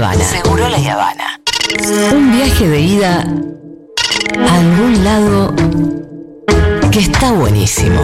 Habana. Seguro La Habana. Un viaje de ida a algún lado que está buenísimo.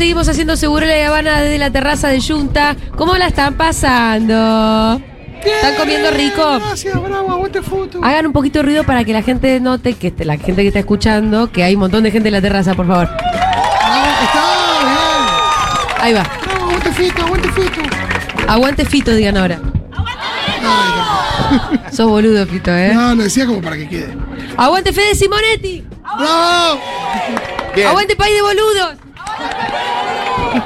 Seguimos haciendo Seguro La Habana desde la terraza de Junta. ¿Cómo la están pasando? ¿Están comiendo rico? Gracias, bravo, aguante foto. Hagan un poquito de ruido para que la gente note, que este- la gente que está escuchando, que hay un montón de gente en la terraza, por favor. Ah, está Ahí va. bien. Bravo, aguante fito, aguante fito. Aguante Fito, digan ahora. Sos boludo, Fito, ¿eh? No, lo decía como para que quede. Aguante Fede Simonetti. ¡Bravo! Bien. Aguante País de Boludos.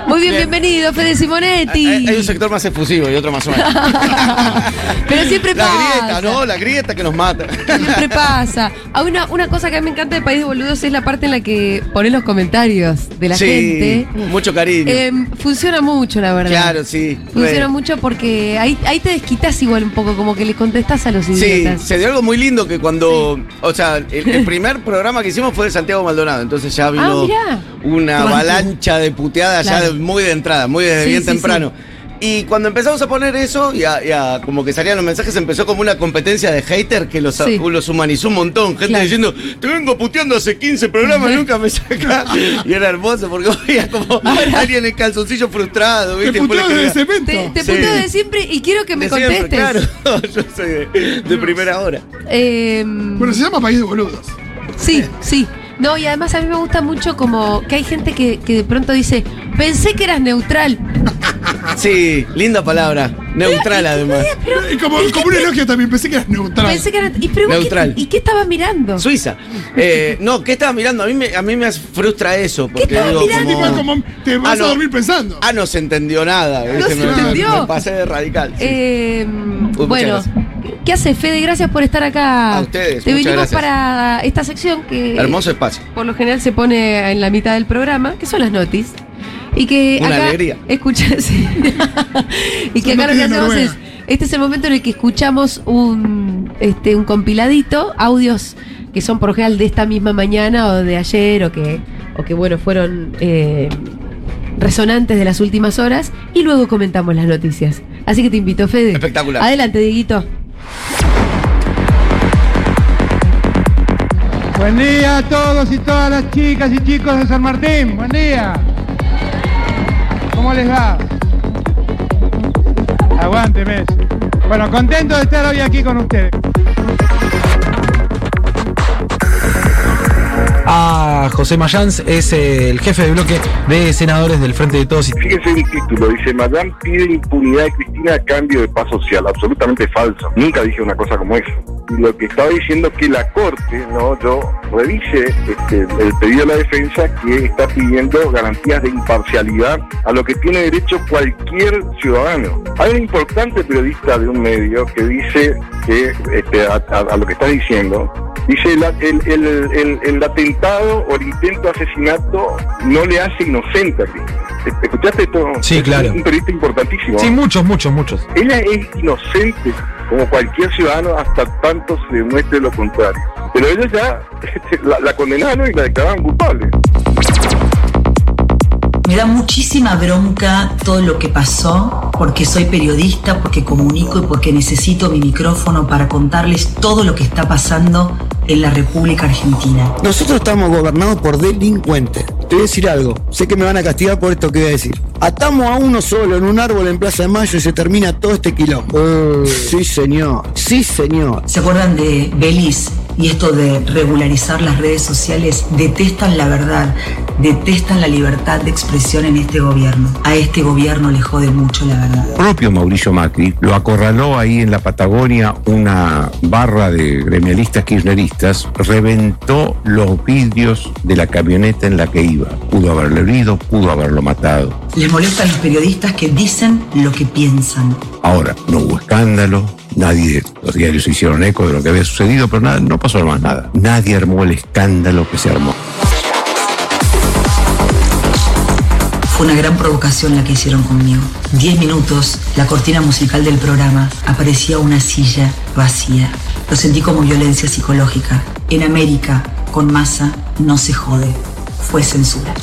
Muy bien, bienvenido, Fede Simonetti. Hay, hay un sector más efusivo y otro más suave. Pero siempre La pasa. grieta, ¿no? La grieta que nos mata. Siempre pasa. Hay una, una cosa que a mí me encanta de País de Boludos es la parte en la que pones los comentarios de la sí, gente. mucho cariño. Eh, funciona mucho, la verdad. claro, sí. Funciona re. mucho porque ahí, ahí te desquitas igual un poco, como que le contestas a los Sí, idiotas. se dio algo muy lindo que cuando. O sea, el, el primer programa que hicimos fue de Santiago Maldonado. Entonces ya vino Ah, una avalancha de puteadas ya de- muy de entrada, muy desde Sí, bien sí, temprano. Y cuando empezamos a poner eso, y a, y a- como que salían los mensajes, empezó como una competencia de hater que los, Sí. los humanizó un montón. Gente Claro. diciendo, te vengo puteando hace 15 programas y nunca me sacás. y era hermoso porque veía como alguien en calzoncillo frustrado, Te ¿viste? Le desde escribía, cemento. Te, te Sí. puteo de siempre y quiero que me "De siempre", contestes. Claro, yo soy de, de primera hora. Eh, Bueno, se llama País de Boludos. sí, sí. No, y además a mí me gusta mucho como que hay gente que, que de pronto dice, pensé que eras neutral. Sí, linda palabra. Neutral además. Y como, como un elogio también, pensé que eras neutral. Pensé que eras... ¿Y, pero vos qué- Neutral. ¿Y qué estabas mirando? Suiza. Eh, no, ¿qué estaba mirando? A mí me, a mí me frustra eso. Porque estabas digo, mirando? Tipo, como, como te vas Ah, no. a dormir pensando. Ah, no se entendió nada. No se me, entendió. me pasé de radical. sí. Eh, bueno, gracias. ¿Qué hace Fede? Gracias por estar acá. A ustedes, Te vinimos gracias. para esta sección que Hermoso espacio. por lo general se pone en la mitad del programa, que son las notis. Y que Una acá alegría. escucha- sí. y que Son acá lo que hacemos es, este es el momento en el que escuchamos un, este, un compiladito, audios que son por lo general de esta misma mañana o de ayer o que, o que bueno, fueron eh, resonantes de las últimas horas y luego comentamos las noticias. Así que te invito, Fede. Espectacular. Adelante, Dieguito. Buen día a todos y todas las chicas y chicos de San Martín. Buen día. ¿Cómo les va? Aguante, Messi. Bueno, contento de estar hoy aquí con ustedes. A José Mayans, es el jefe de bloque de senadores del Frente de Todos. Fíjese el título, dice, Madame pide impunidad de Cristina a cambio de paz social. Absolutamente falso. Nunca dije una cosa como eso. Lo que estaba diciendo es que la Corte, no, yo revise este, el pedido de la defensa que está pidiendo garantías de imparcialidad a lo que tiene derecho cualquier ciudadano. Hay un importante periodista de un medio que dice que este, a lo que está diciendo Dice, el, el, el- el- el atentado o el intento de asesinato no le hace inocente a Cristina. ¿Escuchaste esto? Sí, Es claro. Un periodista importantísimo. Sí, muchos, muchos, muchos. Ella es inocente como cualquier ciudadano hasta tanto se demuestre lo contrario. Pero ellos ya este, la, la condenaron y la declararon culpable. Me da muchísima bronca todo lo que pasó, porque soy periodista, porque comunico y porque necesito mi micrófono para contarles todo lo que está pasando en la República Argentina. Nosotros estamos gobernados por delincuentes. Te voy a decir algo. Sé que me van a castigar por esto que voy a decir. Atamos a uno solo en un árbol en Plaza de Mayo y se termina todo este quilombo. Sí, señor. Sí, señor. ¿Se acuerdan de Beliz? Y esto de regularizar las redes sociales, detestan la verdad, detestan la libertad de expresión en este gobierno. A este gobierno le jode mucho la verdad. propio Mauricio Macri lo acorraló ahí en la Patagonia una barra de gremialistas kirchneristas, reventó los vidrios de la camioneta en la que iba. Pudo haberlo herido, pudo haberlo matado. Les molestan los periodistas que dicen lo que piensan. Ahora, no hubo escándalo, nadie, los diarios hicieron eco de lo que había sucedido, pero nada, no pasó más nada. Nadie armó el escándalo que se armó. Fue una gran provocación la que hicieron conmigo. Diez minutos, la cortina musical del programa, aparecía una silla vacía. Lo sentí como violencia psicológica. En América, con masa, no se jode. Fue censura.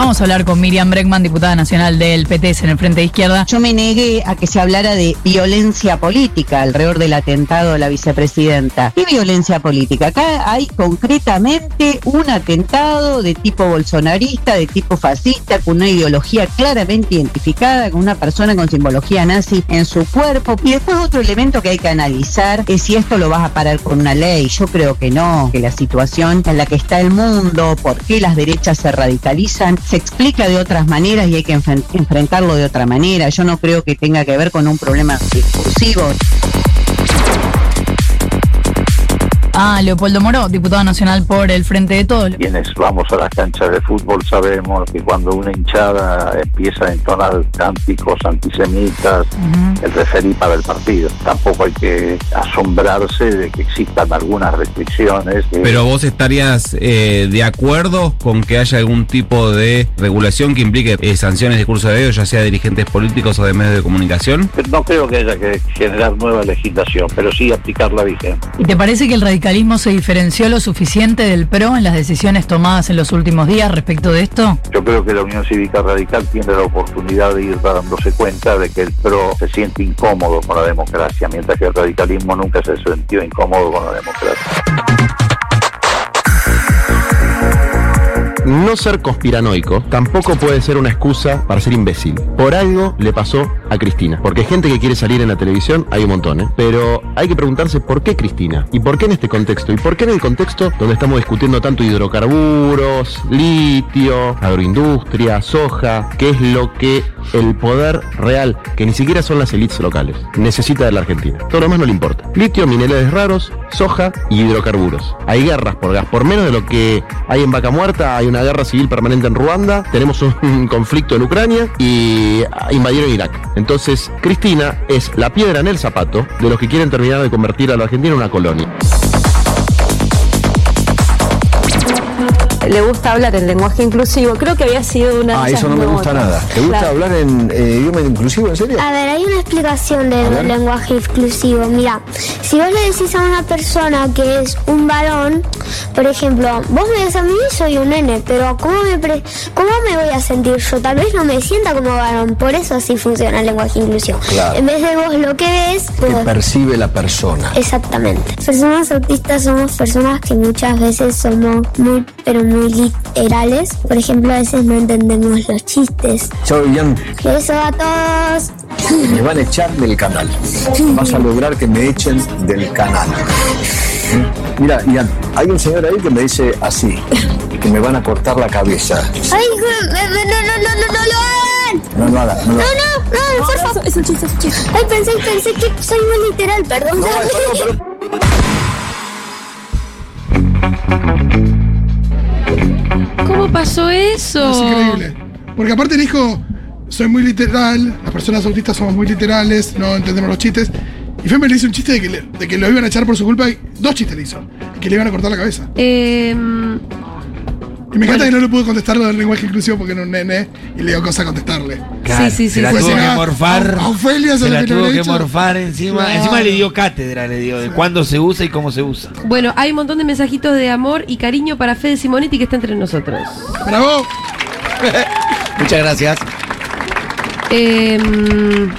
Vamos a hablar con Miriam Bregman, diputada nacional del PTS en el Frente de Izquierda. Yo me negué a que se hablara de violencia política alrededor del atentado de la vicepresidenta. ¿Qué violencia política? Acá hay concretamente un atentado de tipo bolsonarista, de tipo fascista, con una ideología claramente identificada, con una persona con simbología nazi en su cuerpo. Y después otro elemento que hay que analizar es si esto lo vas a parar con una ley. Yo creo que no, que la situación en la que está el mundo, por qué las derechas se radicalizan, se explica de otras maneras y hay que enfren- enfrentarlo de otra manera. Yo no creo que tenga que ver con un problema discursivo. Ah, Leopoldo Moro, diputado nacional por el Frente de Todos. Quienes vamos a las canchas de fútbol sabemos que cuando una hinchada empieza a entonar cánticos antisemitas, el referí para el partido. Tampoco hay que asombrarse de que existan algunas restricciones. Pero vos estarías eh, de acuerdo con que haya algún tipo de regulación que implique eh, sanciones de curso de dedo, ya sea de dirigentes políticos o de medios de comunicación. No creo que haya que generar nueva legislación, pero sí aplicarla vigente. ¿Y te parece que el radicalismo se diferenció lo suficiente del PRO en las decisiones tomadas en los últimos días respecto de esto? Yo creo que la Unión Cívica Radical tiene la oportunidad de ir dándose cuenta de que el PRO se siente incómodo con la democracia, mientras que el radicalismo nunca se sintió incómodo con la democracia. No ser conspiranoico tampoco puede ser una excusa para ser imbécil. Por algo le pasó a Cristina. Porque gente que quiere salir en la televisión hay un montón, ¿eh? Pero hay que preguntarse por qué Cristina. ¿Y por qué en este contexto? ¿Y por qué en el contexto donde estamos discutiendo tanto hidrocarburos, litio, agroindustria, soja? ¿Qué es lo que el poder real, que ni siquiera son las élites locales, necesita de la Argentina? Todo lo demás no le importa. Litio, minerales raros, soja y hidrocarburos. Hay guerras por gas. Por menos de lo que hay en Vaca Muerta, hay una guerra civil permanente en Ruanda, tenemos un conflicto en Ucrania y invadieron Irak. Entonces, Cristina es la piedra en el zapato de los que quieren terminar de convertir a la Argentina en una colonia. Le gusta hablar en lenguaje inclusivo. Creo que había sido una. Ah, de eso no me gusta nada. ¿Te gusta Claro. hablar en eh, idioma inclusivo, en serio? A ver, hay una explicación del lenguaje inclusivo. Mira, si vos le decís a una persona que es un varón, por ejemplo, vos me ves a mí soy un nene, pero ¿cómo me, pre- ¿cómo me voy a sentir yo? Tal vez no me sienta como varón, por eso así funciona el lenguaje inclusivo. Claro. En vez de vos lo que ves, Que pues, percibe la persona. Exactamente. Personas autistas somos personas que muchas veces somos muy, pero muy literales. Por ejemplo, a veces no entendemos los chistes. Chao, Ian. Eso a todos. Me van a echar del canal. Vas a lograr que me echen del canal. Mira, Ian, hay un señor ahí que me dice así, que me van a cortar la cabeza. Ay, no, no, no, no, no, no lo hagan. No lo no lo No, no, no, por favor. Es un chiste, es un chiste. Ay, pensé, pensé que soy muy literal, perdón. ¿Cómo pasó eso? Es increíble. Porque aparte dijo, soy muy literal, las personas autistas somos muy literales, no entendemos los chistes. Y Femme le hizo un chiste de que, le- de que lo iban a echar por su culpa y dos chistes le hizo. Que le iban a cortar la cabeza. Em, Y me encanta que no le pudo contestar lo del lenguaje inclusivo porque era un nene y le dio cosa contestarle. Sí, sí, sí, Se la sí. Pues tuvo que morfar. a- a Ofelia se se le la vino tuvo que morfar encima. Claro. Encima le dio cátedra, le dio de cuándo se usa y cómo se usa. bueno, hay un montón de mensajitos de amor y cariño para Fede Simonetti que está entre nosotros. ¡Bravo! Muchas gracias. Em,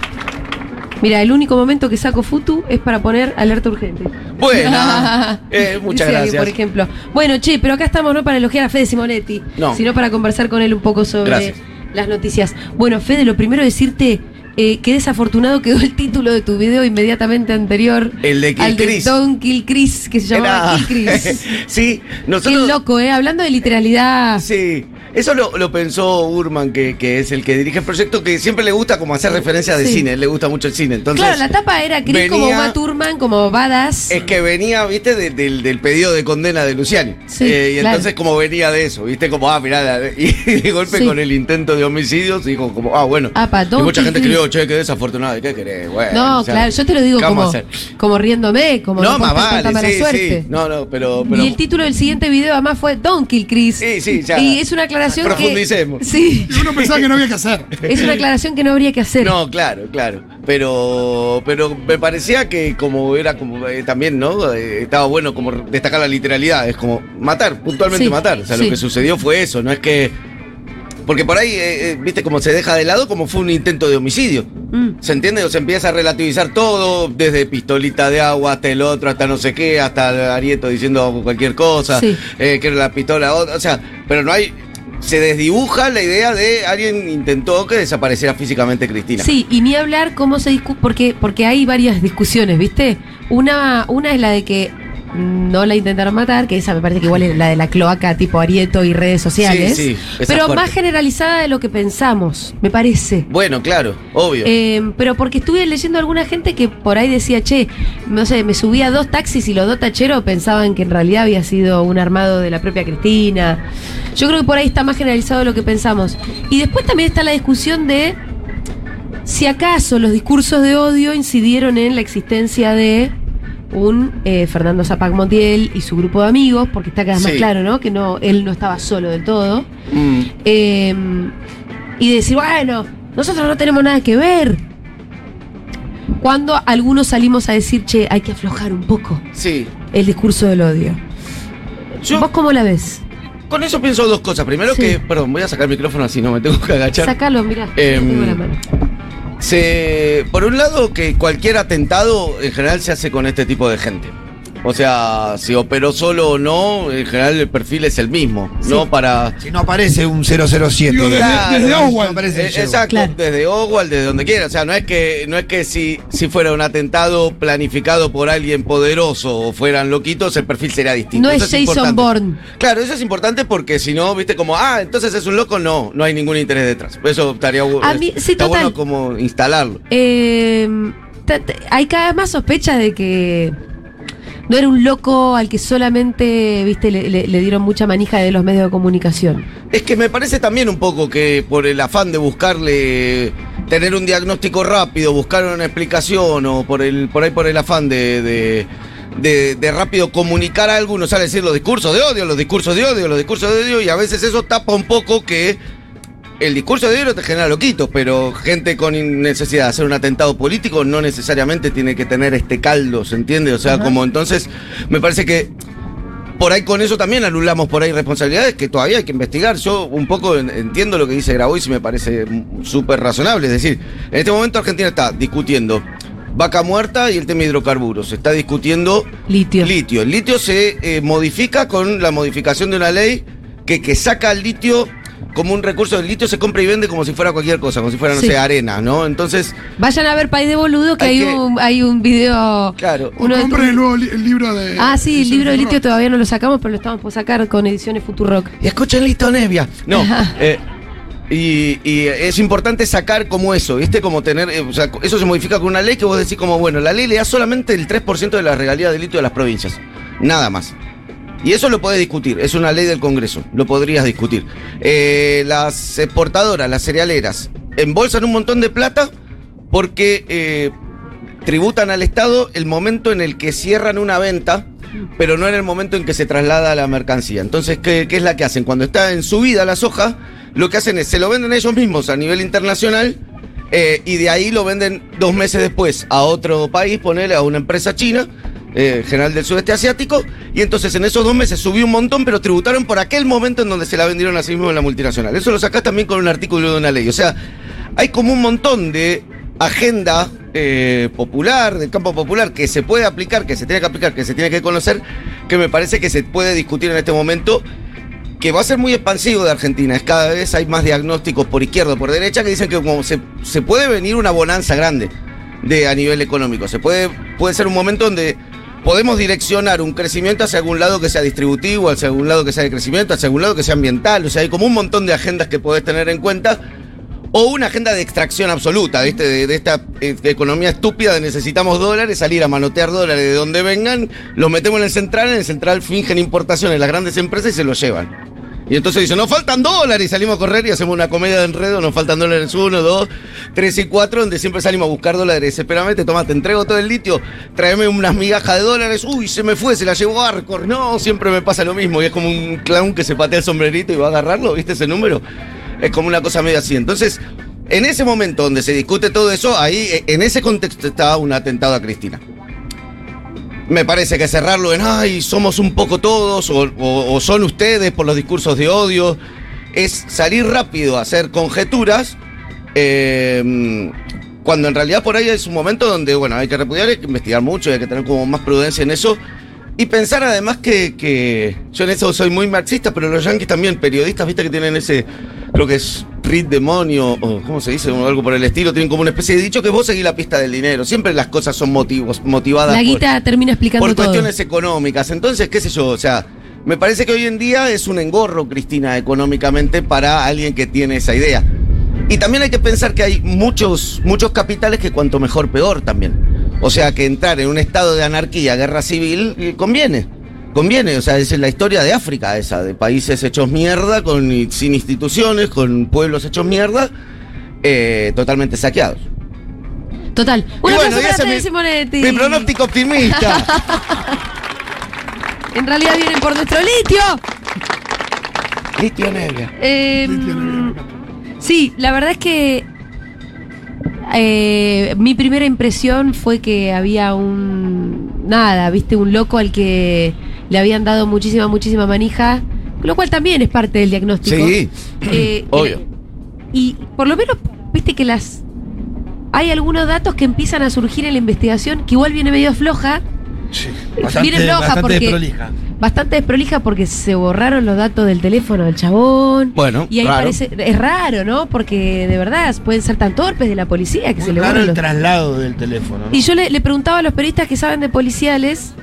mira, el único momento que saco Futu es para poner alerta urgente. Bueno, eh, muchas Dice alguien, gracias. por ejemplo. Bueno, che, pero acá estamos no para elogiar a Fede Simonetti, No. sino para conversar con él un poco sobre Gracias. las noticias. Bueno, Fede, lo primero decirte eh, que desafortunado quedó el título de tu video inmediatamente anterior. El de Kill al de Chris. Don Kill Chris, que se llamaba Era- Kill Chris. sí, Qué nosotros. loco, ¿eh? Hablando de literalidad. Sí. Eso lo, lo pensó Urman, que, que es el que dirige el proyecto, que siempre le gusta como hacer referencias de Sí. cine, le gusta mucho el cine. Entonces, claro, la tapa era Chris como Uma Thurman, como badass. Es que venía, viste, de- del, del pedido de condena de Luciani. Sí, Eh, y claro. entonces como venía de eso, viste, como, ah, mirá, la- y de golpe Sí. con el intento de homicidios, dijo como, ah, bueno. Apa, y mucha gente escribió, che, qué desafortunado, ¿y ¿qué querés? Bueno, no, o sea, claro, yo te lo digo ¿qué vamos como, como riéndome, como No, no más vale, mala sí, suerte. sí. No, no, pero... pero Y el título del siguiente video además fue Don't Kill Chris. Sí, sí, ya. Y es una aclaración que. Profundicemos. Sí. Y uno pensaba que no había que hacer. Es una aclaración que no habría que hacer. No, claro, claro. Pero, pero me parecía que como era como eh, también, ¿no? Eh, estaba bueno como destacar la literalidad. Es como matar, puntualmente Sí, matar. O sea, sí. lo que sucedió fue eso, no es que. Porque por ahí, eh, eh, viste, como se deja de lado, como fue un intento de homicidio. Mm. ¿Se entiende? O se empieza a relativizar todo, desde pistolita de agua hasta el otro, hasta no sé qué, hasta Arieto diciendo cualquier cosa, Sí. eh, que era la pistola, o sea, pero no hay. Se desdibuja la idea de alguien intentó que desapareciera físicamente Cristina. Sí, y ni hablar cómo se discute, porque, porque hay varias discusiones, ¿viste? Una, una es la de que no la intentaron matar, que esa me parece que igual es la de la cloaca tipo Arieto y redes sociales. Sí, sí, pero fuerte. más generalizada de lo que pensamos, me parece. Bueno, claro, obvio. Eh, pero porque estuve leyendo a alguna gente que por ahí decía, che, no sé, me subí a dos taxis y los dos tacheros pensaban que en realidad había sido un armado de la propia Cristina. Yo creo que por ahí está más generalizado de lo que pensamos. Y después también está la discusión de si acaso los discursos de odio incidieron en la existencia de un eh, Fernando Zapac Montiel y su grupo de amigos, porque está cada vez más claro, ¿no? Que no, él no estaba solo del todo. Mm. Eh, y decir, bueno, nosotros no tenemos nada que ver. Cuando algunos salimos a decir, che, hay que aflojar un poco Sí. el discurso del odio. ¿Vos cómo la ves? Con eso pienso dos cosas. Primero Sí. que, perdón, voy a sacar el micrófono así no me tengo que agachar. Sácalo, mirá, Em, tengo la mano. Por un lado, que cualquier atentado en general se hace con este tipo de gente. O sea, si operó solo o no, en general el perfil es el mismo. No para. Si no aparece un 007. Digo, desde, Claro, desde no Oswald. aparece el Eh. Exacto, Claro. desde Oswald, desde donde quiera. O sea, no es que, no es que si, si fuera un atentado planificado por alguien poderoso o fueran loquitos, el perfil sería distinto. No Eso es Jason importante. Bourne. Claro, eso es importante porque si no, viste, como, ah, entonces es un loco, no, no hay ningún interés detrás. Eso estaría A mí- sí, está total. bueno como instalarlo. Eh, hay cada vez más sospechas de que no era un loco al que solamente, viste, le, dieron mucha manija de los medios de comunicación. Es que me parece también un poco que por el afán de buscarle tener un diagnóstico rápido, buscar una explicación o por el por ahí por el afán de, de, de- de rápido comunicar algo, uno sale a decir los discursos de odio, los discursos de odio, los discursos de odio y a veces eso tapa un poco que el discurso de odio te genera loquitos, pero gente con necesidad de hacer un atentado político no necesariamente tiene que tener este caldo, ¿se entiende? O sea, como entonces me parece que por ahí con eso también anulamos por ahí responsabilidades que todavía hay que investigar. Yo un poco en- entiendo lo que dice Grabois y me parece súper razonable. Es decir, en este momento Argentina está discutiendo vaca muerta y el tema de hidrocarburos. Se está discutiendo litio. litio. El litio se eh, modifica con la modificación de una ley que, que saca el litio como un recurso del litio, se compra y vende como si fuera cualquier cosa, como si fuera, no Sí. sé, arena, ¿no? Entonces, Vayan a ver País de Boludo que Hay hay, que- un, hay un video. claro. Uno de Compren el nuevo li- el libro de. Ah, sí, el de libro de litio todavía no lo sacamos, pero lo estamos por sacar con ediciones Futurock. Y escuchen Lito Nevia. No. Eh, y, y es importante sacar como eso, ¿viste? Como tener. eh, o sea, eso se modifica con una ley que vos decís, como, bueno, la ley le da solamente el 3% de la regalía de litio a las provincias. Nada más. Y eso lo podés discutir, es una ley del Congreso, lo podrías discutir. Eh, las exportadoras, las cerealeras, embolsan un montón de plata porque eh, tributan al Estado el momento en el que cierran una venta, pero no en el momento en que se traslada la mercancía. Entonces, ¿qué, es la que hacen? Cuando está en subida la soja, lo que hacen es, se lo venden ellos mismos a nivel internacional eh, y de ahí lo venden dos meses después a otro país, ponerle a una empresa china. Eh, general del sudeste asiático, y entonces en esos dos meses subió un montón, pero tributaron por aquel momento en donde se la vendieron a sí mismos en la multinacional. Eso lo sacás también con un artículo de una ley. O sea, hay como un montón de agenda eh, popular, del campo popular, que se puede aplicar, que se tiene que aplicar, que se tiene que conocer, que me parece que se puede discutir en este momento, que va a ser muy expansivo de Argentina. Es cada vez hay más diagnósticos por izquierda, por derecha, que dicen que como se, se puede venir una bonanza grande de, a nivel económico. Se puede, puede ser un momento donde podemos direccionar un crecimiento hacia algún lado que sea distributivo, hacia algún lado que sea de crecimiento, hacia algún lado que sea ambiental. O sea, hay como un montón de agendas que podés tener en cuenta. O una agenda de extracción absoluta, ¿viste? De, esta eh, economía estúpida de necesitamos dólares, salir a manotear dólares de donde vengan, los metemos en el central, en el central fingen importaciones las grandes empresas y se los llevan. Y entonces dicen, nos faltan dólares, y salimos a correr y hacemos una comedia de enredo, nos faltan dólares uno, dos, tres y cuatro, donde siempre salimos a buscar dólares desesperadamente, toma, te entrego todo el litio, tráeme unas migajas de dólares, uy, se me fue, se la llevó Arcor, no, siempre me pasa lo mismo, y es como un clown que se patea el sombrerito y va a agarrarlo, ¿viste ese número? Es como una cosa medio así. Entonces, en ese momento donde se discute todo eso, ahí, en ese contexto estaba un atentado a Cristina. Me parece que cerrarlo en, ay, somos un poco todos, o, o- o son ustedes por los discursos de odio, es salir rápido a hacer conjeturas, eh, cuando en realidad por ahí es un momento donde, bueno, hay que repudiar, hay que investigar mucho, hay que tener como más prudencia en eso. Y pensar además que, que yo en eso soy muy marxista, pero los yanquis también, periodistas, viste que tienen ese, creo que es read demonio, o ¿cómo se dice? O algo por el estilo, tienen como una especie de dicho que vos seguís la pista del dinero. Siempre las cosas son motivos, motivadas La por- guita termina explicando por todo. cuestiones económicas. Entonces, qué sé yo, o sea, me parece que hoy en día es un engorro, Cristina, económicamente para alguien que tiene esa idea. Y también hay que pensar que hay muchos, muchos capitales que cuanto mejor, peor también. O sea, que entrar en un estado de anarquía, guerra civil, eh, conviene. Conviene, o sea, esa es la historia de África esa, de países hechos mierda, con, sin instituciones, con pueblos hechos mierda, eh, totalmente saqueados. Total. Y Una bueno, cosa y ese para es mi- Simonetti. mi pronóstico optimista. En realidad vienen por nuestro litio. Litio negra. Eh, sí, la verdad es que eh, mi primera impresión fue que había un nada, viste, un loco al que le habían dado muchísima, muchísima manija, lo cual también es parte del diagnóstico. Sí, Eh, obvio. y por lo menos, viste que las hay algunos datos que empiezan a surgir en la investigación que igual viene medio floja. Bastante- floja bastante porque desprolija. bastante desprolija porque se borraron los datos del teléfono del chabón. Bueno, Y ahí raro. parece, es raro, ¿no? Porque de verdad pueden ser tan torpes de la policía que se le borran el los- traslado del teléfono. ¿no? Y yo le, le preguntaba a los periodistas que saben de policiales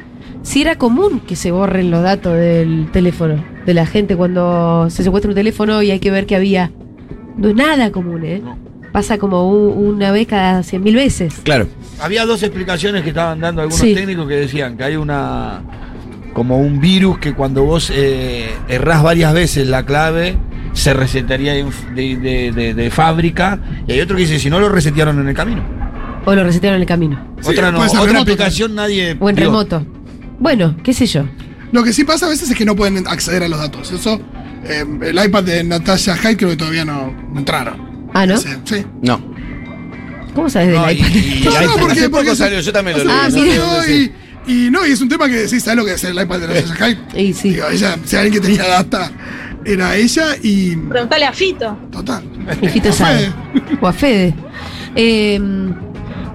si era común que se borren los datos del teléfono de la gente cuando se secuestra un teléfono y hay que ver que había. No es nada común, ¿eh? Pasa como una vez cada cien mil veces. Claro. Había dos explicaciones que estaban dando algunos Sí. técnicos que decían que hay una como un virus que cuando vos eh, errás varias veces la clave se resetaría de, de- de- de- de fábrica y hay otro que dice si no lo resetearon en el camino. O lo resetearon en el camino. otra no, otra remoto explicación nadie O en dio. remoto. Bueno, qué sé yo. Lo que sí pasa a veces es que no pueden acceder a los datos. Eso, eh, el iPad de Natasha Hyde creo que todavía no entraron. Ah, ¿no? Ese, sí. No. ¿Cómo sabes del No, y- iPad? y- No, no, Hace porque, poco porque salió, yo también lo hace leí, no sé salió y, y no, y es un tema que sí, ¿sabes lo que es el iPad de Natasha Hyde? Y sí. Digo, ella, si alguien que tenía data era ella y. Preguntale a Fito. Total. Y Fito sabe. O a Fede. Eh,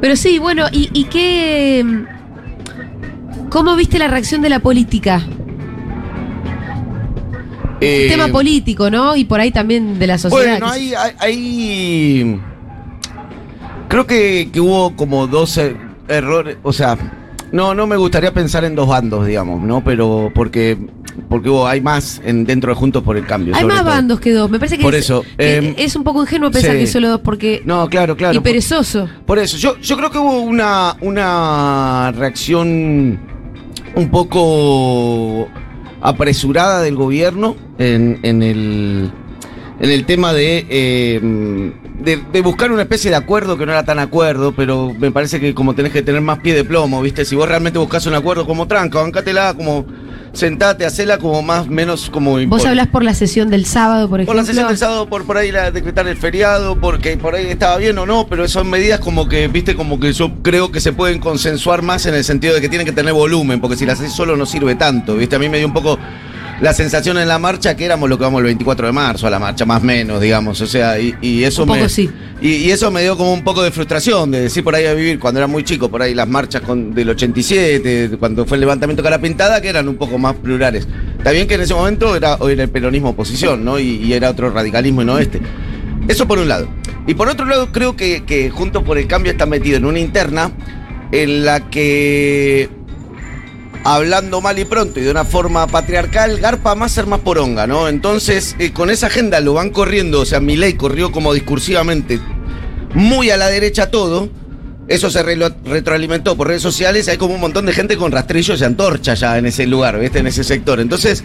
pero sí, bueno, ¿y, y qué. ¿Cómo viste la reacción de la política? Eh, Tema político, ¿no? Y por ahí también de la sociedad. Bueno, hay, hay, hay- Creo que, que hubo como dos er- errores. O sea, no, no me gustaría pensar en dos bandos, digamos, ¿no? Pero porque, porque hubo, hay más en, dentro de Juntos por el Cambio. Hay más todo. bandos que dos. Me parece que, Por es, eso, que em, es un poco ingenuo pensar sí. que solo dos, porque. No, claro, claro. y perezoso. Por eso, yo, yo creo que hubo una, una reacción un poco apresurada del gobierno en, en el, en el tema de, eh, de, de buscar una especie de acuerdo que no era tan acuerdo, pero me parece que como tenés que tener más pie de plomo, ¿viste? Si vos realmente buscas un acuerdo como tranca, bancátela, como sentate, hacela como más, menos como... Vos impor- hablás por la sesión del sábado, por por ejemplo. la sesión del sábado, por, por ahí la, decretar el feriado, porque por ahí estaba bien o no, pero son medidas como que, viste, como que yo creo que se pueden consensuar más en el sentido de que tienen que tener volumen, porque si las haces solo no sirve tanto, viste, a mí me dio un poco la sensación en la marcha que éramos lo que vamos el 24 de marzo a la marcha, más o menos, digamos, o sea, y, y eso Un poco me... sí. Y, y eso me dio como un poco de frustración, de decir por ahí a vivir cuando era muy chico, por ahí las marchas con, del 87, de cuando fue el levantamiento cara pintada, que eran un poco más plurales. Está bien que en ese momento era, era el peronismo oposición, ¿no? Y, y era otro radicalismo y no este. Eso por un lado. Y por otro lado, creo que, que Juntos por el Cambio está metido en una interna en la que hablando mal y pronto y de una forma patriarcal, garpa más ser más poronga, ¿no? Entonces, eh, con esa agenda lo van corriendo, o sea, ley corrió como discursivamente muy a la derecha todo. Eso se re- retroalimentó por redes sociales. Hay como un montón de gente con rastrillos y antorchas ya en ese lugar, ¿viste? En ese sector. Entonces,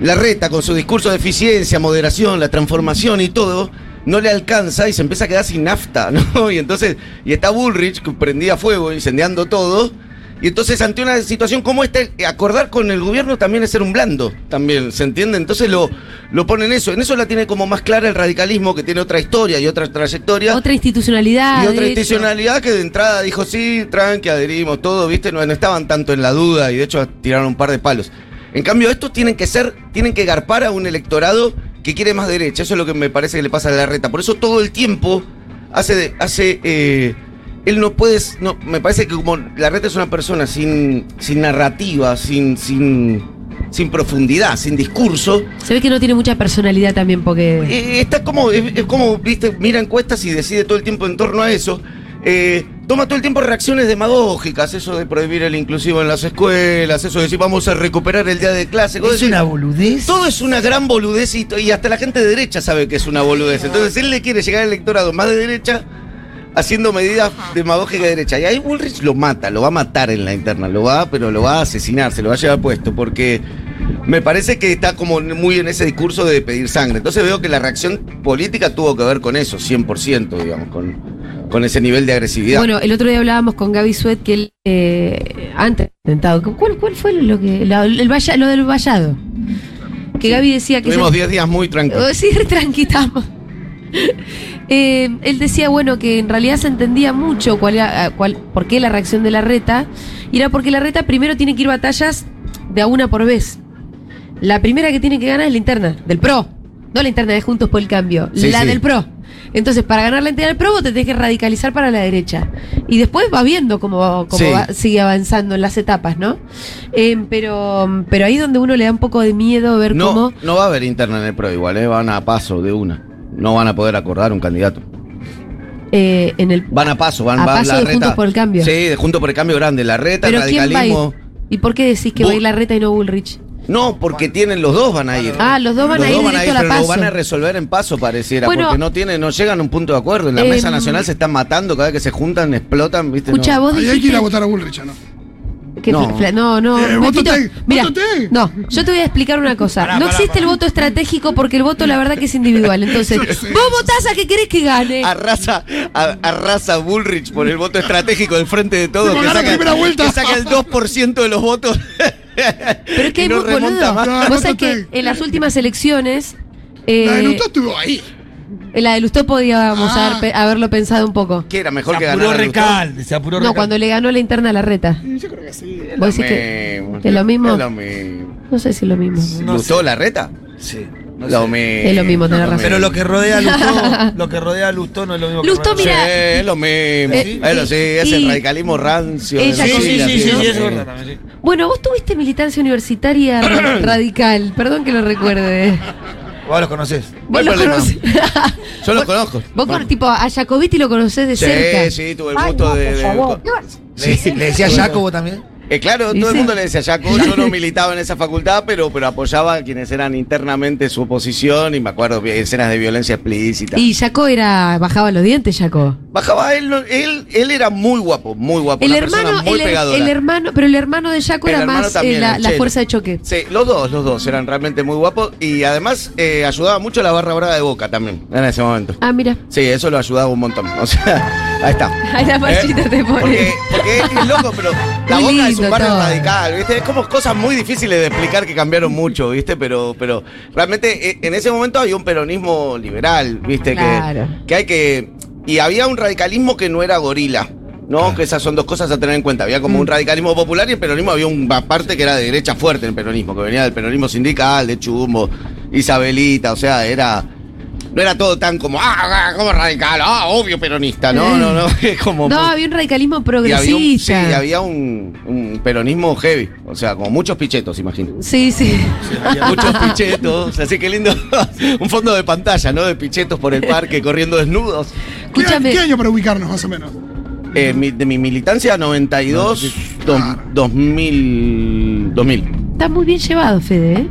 la reta con su discurso de eficiencia, moderación, la transformación y todo, no le alcanza y se empieza a quedar sin nafta, ¿no? Y entonces, y está Bullrich prendía fuego, incendiando todo. Y entonces, ante una situación como esta, acordar con el gobierno también es ser un blando, también, ¿se entiende? Entonces lo, lo ponen eso. En eso la tiene como más clara el radicalismo, que tiene otra historia y otra trayectoria. Otra institucionalidad. Y otra institucionalidad que de entrada dijo, sí, tranqui, adherimos, todo, ¿viste? No, no estaban tanto en la duda y de hecho tiraron un par de palos. En cambio, estos tienen que ser, tienen que garpar a un electorado que quiere más derecha. Eso es lo que me parece que le pasa a la reta. Por eso todo el tiempo hace, de- hace, eh, él no puede, no, me parece que como la reta es una persona sin, sin narrativa, sin, sin, sin profundidad, sin discurso, Se ve que no tiene mucha personalidad también porque... eh, está como, es, es como, viste, mira encuestas y decide todo el tiempo en torno a eso. Eh, toma todo el tiempo reacciones demagógicas, eso de prohibir el inclusivo en las escuelas, eso de decir vamos a recuperar el día de clase. Es una boludez. Todo es una gran boludez y, y hasta la gente de derecha sabe que es una boludez. Entonces él le quiere llegar al electorado más de derecha haciendo medidas demagógicas de derecha. Y ahí Bullrich lo mata, lo va a matar en la interna, lo va, pero lo va a asesinar, se lo va a llevar puesto, porque me parece que está como muy en ese discurso de pedir sangre. Entonces veo que la reacción política tuvo que ver con eso, 100%, digamos, con, con ese nivel de agresividad. Bueno, el otro día hablábamos con Gaby Suet que él, eh, antes intentado. ¿Cuál, cuál fue lo que la- el valla- lo del vallado? Que Gaby decía que... Tuvimos se- 10 días muy tranquilos. Oh, Sí, re tranqui estamos. Eh, él decía, bueno, que en realidad se entendía mucho cuál era, cuál, por qué la reacción de la reta. Y era porque la reta primero tiene que ir batallas de a una por vez. La primera que tiene que ganar es la interna, del PRO. No la interna de Juntos por el Cambio, Sí, la sí. del PRO. Entonces, para ganar la interna del PRO, vos te tenés que radicalizar para la derecha. Y después va viendo cómo, cómo Sí. va- sigue avanzando en las etapas, ¿no? Eh, pero, pero ahí donde uno le da un poco de miedo ver No, cómo. no va a haber interna en el PRO igual, ¿eh? van a paso de una. No van a poder acordar un candidato. eh, en el Van a paso, van, A van paso la de reta. Juntos por el Cambio. Sí, de Juntos por el Cambio grande. La reta, el ¿Pero quién va a ir? radicalismo. ¿Y por qué decís que va a ir la reta y no Bullrich? No, porque tienen los dos van a ir. Ah, los dos van a ir directo a la pero lo paso. van a resolver en paso, pareciera, Bueno, porque no tienen, no llegan a un punto de acuerdo. En la em, mesa nacional se están matando, cada vez que se juntan, explotan, ¿viste? Escucha, no. vos Ahí hay que ir dijiste- a votar a Bullrich, ¿no? Que No. fla- no, no. Eh, mira, voto no, yo te voy a explicar una cosa. no existe el voto estratégico porque el voto, la verdad, que es individual. Entonces, vos votás a que querés que gane. Arrasa, a- arrasa Bullrich por el voto estratégico del frente de todos, que saca, primera vuelta. que saca el 2% de los votos. Pero es que no muy remonta boludo. Vos sabés que en las últimas elecciones. eh, La de Lustó estuvo ahí. En la de Lustó podíamos Ah. haber haberlo pensado un poco. Que era mejor Se que apuró ganar. Recalde, se apuró No, cuando le ganó la interna a la reta. Yo creo que sí. ¿Vos decís que, que lo mismo? Es lo mismo. No sé si es lo mismo. ¿Gustó la reta? Sí. no lo mismo. Es lo mismo, tenés razón. Pero lo que rodea a Lustó, lo que rodea a Lustó no es lo mismo que Lustó, rodea- mira, Sí, es lo mismo. Eh, es lo, sí, es el radicalismo rancio. ella Sí, sí, sí, sí, ¿no? sí, eso es verdad también, sí. Bueno, vos tuviste militancia universitaria ra- radical, perdón que lo recuerde. Vos los conocés. Vos No lo hay problema. conocés. Yo lo conozco. Vos con, tipo a Jacobiti lo conocés de cerca. Sí, sí, tuve el gusto de. de- ¿Le, le decía Jaco vos también? Eh, claro, todo el mundo le decía Jaco. Yo no militaba en esa facultad, pero, pero apoyaba a quienes eran internamente su oposición y me acuerdo escenas de violencia explícita. Y Jaco era, bajaba los dientes, Jaco. Bajaba él, él, él era muy guapo, muy guapo. El una hermano, muy el, el hermano, pero el hermano de Jaco El era más también, eh, la, fuerza de choque. Sí, los dos, los dos eran realmente muy guapos y además eh, ayudaba mucho a la barra brava de Boca también en ese momento. Ah, mira. Sí, eso lo ayudaba un montón. O sea, ahí está. Ahí la machita te pone. Porque, porque es loco, pero la Muy boca es un barrio todo. radical, ¿viste? Es como cosas muy difíciles de explicar que cambiaron mucho, ¿viste? Pero, pero realmente eh, en ese momento había un peronismo liberal, ¿viste? Claro. Que, que hay que. Y había un radicalismo que no era gorila. ¿No? Que esas son dos cosas a tener en cuenta. Había Mm. como un radicalismo popular y el peronismo había una parte que era de derecha fuerte en el peronismo, que venía del peronismo sindical, de Chumbo, Isabelita, o sea, era. No era todo tan como, ah, ah, como radical, ah, obvio peronista, no, no, no, es como. No, había un radicalismo Y había un, sí, progresista. había un, un peronismo heavy. O sea, como muchos pichetos, imagino. Sí, sí. Muchos pichetos. Así que lindo. un fondo de pantalla, ¿no? De pichetos por el parque corriendo desnudos. ¿Qué, Escúchame. qué año para ubicarnos, más o menos? Eh, mi- de mi militancia, 92, dos- 2000, 2000. Está muy bien llevado, Fede, ¿eh?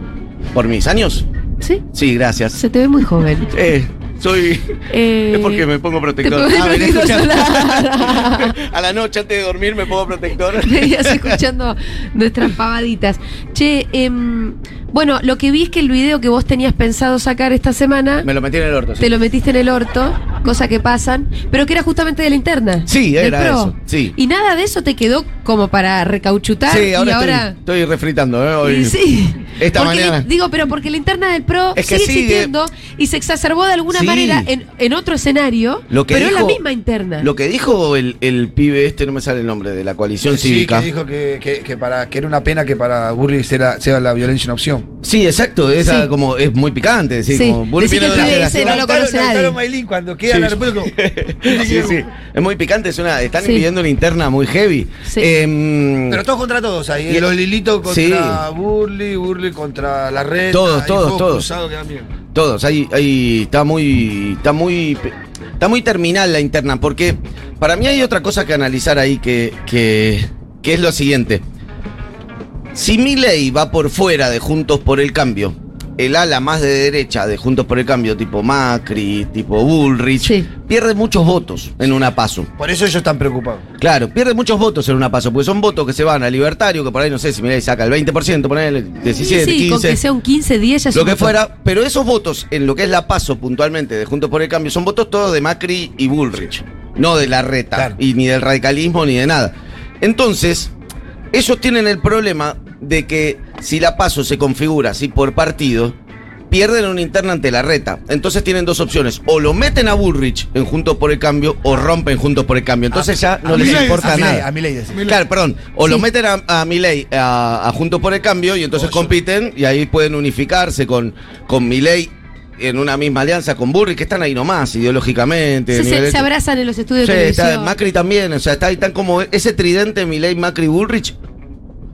¿Por mis años? Sí. Sí, gracias. Se te ve muy joven. Eh, soy. Eh, es porque me pongo protector. Ah, venía. A la noche antes de dormir me pongo protector. Venías escuchando nuestras pavaditas. Che, em, bueno, lo que vi es que el video que vos tenías pensado sacar esta semana, Me lo metí en el orto. sí. te lo metiste en el orto, cosa que pasan, pero que era justamente de la interna. Sí, era pro. eso. Sí. Y nada de eso te quedó como para recauchutar. Sí, ahora, y ahora Estoy, estoy refritando, ¿eh? Hoy. Sí. Esta Porque mañana. digo, pero porque la interna del PRO Es que sigue sigue. existiendo y se exacerbó de alguna Sí. manera en, en otro escenario, Lo que pero es la dijo- misma interna. Lo que dijo el, el pibe este, no me sale el nombre, de la coalición Sí, cívica. que dijo que, que- que para, que era una pena que para Burley sea, sea la violencia una opción. Sí, exacto, es, Sí. ah, como, es muy picante. decir, Sí, como, decí que el pibe no lo conoce nadie. Cuando queda en sí. Es muy picante, es una, están Sí. pidiendo una interna muy heavy. Sí. Em, Pero todos contra todos ahí. Y- los Lilitos contra Sí. Burley, Contra la red. Todos, todos, todos. Todos, ahí, ahí está muy, está muy, está muy terminal la interna, porque para mí hay otra cosa que analizar ahí que, que, que es lo siguiente. Si mi ley va por fuera de Juntos por el Cambio, el ala más de derecha de Juntos por el Cambio, tipo Macri, tipo Bullrich, pierde muchos votos en una paso. Por eso ellos están preocupados. Claro, pierde muchos votos en una paso, porque son votos que se van a libertario, que por ahí no sé si mi ley saca el 20%, ponerle 17, sí, 15. con que sea un 15, 10 ya Lo que fuera, pero esos votos en lo que es la paso puntualmente de Juntos por el Cambio son votos todos de Macri y Bullrich, no de la reta, y ni del radicalismo ni de nada. Entonces, ellos tienen el problema de que si la paso se configura así por partido, pierden una interna ante la reta. Entonces tienen dos opciones, o lo meten a Bullrich en Juntos por el Cambio o rompen Juntos por el Cambio. Entonces ya no les importa a nada. a. Claro, perdón. O lo meten a, a Milei a, a Juntos por el Cambio y entonces compiten y ahí pueden unificarse con, con Milei en una misma alianza con Burri, que están ahí nomás, ideológicamente. Se, se- nivel- se abrazan en los estudios Sí, de está- televisión. Macri también, o sea, está ahí tan como ese tridente Milei, Macri, Bullrich.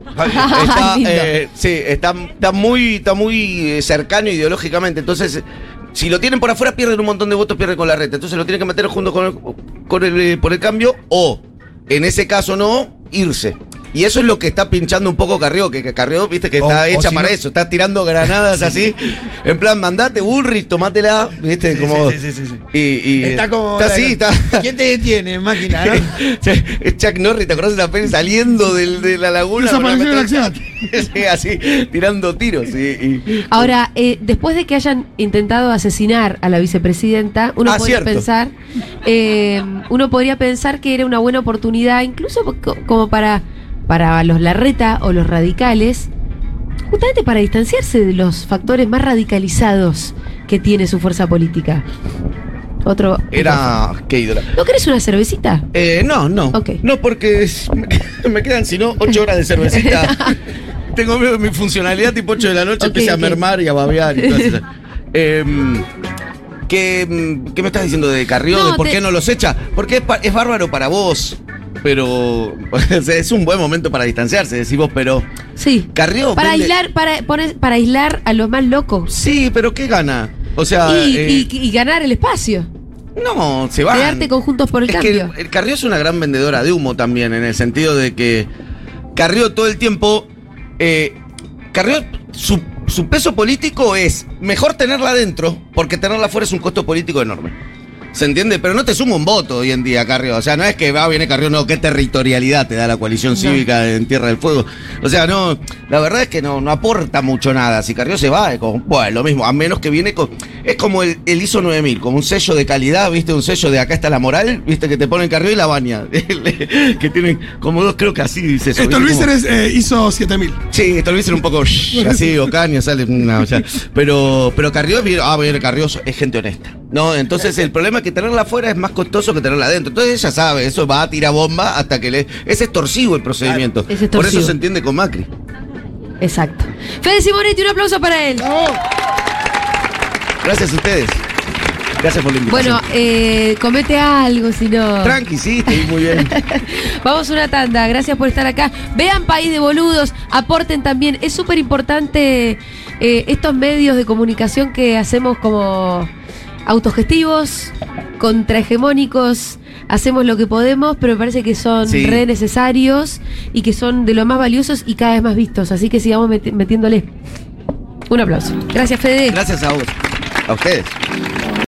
Está, eh, sí, está, está muy, está muy eh, cercano ideológicamente. Entonces, si lo tienen por afuera, pierden un montón de votos, pierden con la red. Entonces lo tienen que meter junto con el, con el, eh, por el cambio, o en ese caso no, irse. Y eso es lo que está pinchando un poco Carrió, que, Carrió, viste, que está o hecha si para no- eso, está tirando granadas así. En plan, mandate Bullrich, tomátela, viste, Sí, como. sí, sí, sí, sí. Y, y- Está como. Está así, está. ¿Quién te detiene, máquina? no? Es Chuck Norris, ¿te acordás de la peli saliendo del- de la laguna? la Desapareció metralla? Sí, así, tirando tiros. y- y- Ahora, eh, después de que hayan intentado asesinar a la vicepresidenta, uno Ah, podría cierto. pensar, eh, uno podría pensar que era una buena oportunidad, incluso co- como para, para los Larreta o los radicales, justamente para distanciarse de los factores más radicalizados que tiene su fuerza política. Otro. Era. ¿Qué ídola? ¿No querés una cervecita? Eh, no, no. No, porque me- quedan, si no, ocho horas de cervecita. Tengo miedo que mi funcionalidad tipo 8 de la noche Ok, empiece a mermar y a babear y todo eso. Em, ¿qué, ¿Qué me estás diciendo de Carrió? No, ¿De por te- qué no los echa? Porque es, es bárbaro para vos. Pero es un buen momento para distanciarse, decís vos, pero. Sí. Carrió. Para vende- aislar, para, poner- para aislar a los más locos. Sí, pero ¿qué gana? O sea. y, eh, y- y ganar el espacio. No, se van. Quedarte conjuntos por el Es cambio. que el, el Carrió es una gran vendedora de humo también, en el sentido de que Carrió todo el tiempo. eh, Carrió, su, su peso político es mejor tenerla adentro, porque tenerla afuera es un costo político enorme. ¿Se entiende? Pero no te suma un voto hoy en día, Carrió. O sea, no es que va, viene Carrió, no, qué territorialidad te da la coalición No. cívica en Tierra del Fuego. O sea, no, la verdad es que no, no aporta mucho nada. Si Carrió se va, es como, bueno, lo mismo, a menos que viene con. Es como el, el ISO 9000, como un sello de calidad, ¿viste? Un sello de acá está la moral, ¿viste? Que te ponen Carrió y la baña. que tienen como dos, creo que así dice eso. Como- eres, eh, hizo 7000. Sí, dicen un poco shh, así, Ocaño, sale una, o sea, pero, pero Carrió es ah, bien, Carrió es gente honesta. No, entonces el problema es que tenerla afuera es más costoso que tenerla adentro. Entonces ella sabe, eso va a tirar bomba hasta que le. Es extorsivo el procedimiento. Es Por extorsivo. eso se entiende con Macri. Exacto. Fede Simonetti, un aplauso para él. Gracias a ustedes. Gracias por la invitación. Bueno, eh, comete algo, si no. Tranqui, sí, estoy muy bien. Vamos a una tanda, gracias por estar acá. Vean País de Boludos, aporten también. Es súper importante eh, estos medios de comunicación que hacemos como autogestivos, contrahegemónicos hacemos lo que podemos, pero me parece que son Sí. re necesarios y que son de lo más valiosos y cada vez más vistos. Así que sigamos meti- metiéndole. Un aplauso. Gracias, Fede. Gracias a vos. A ustedes.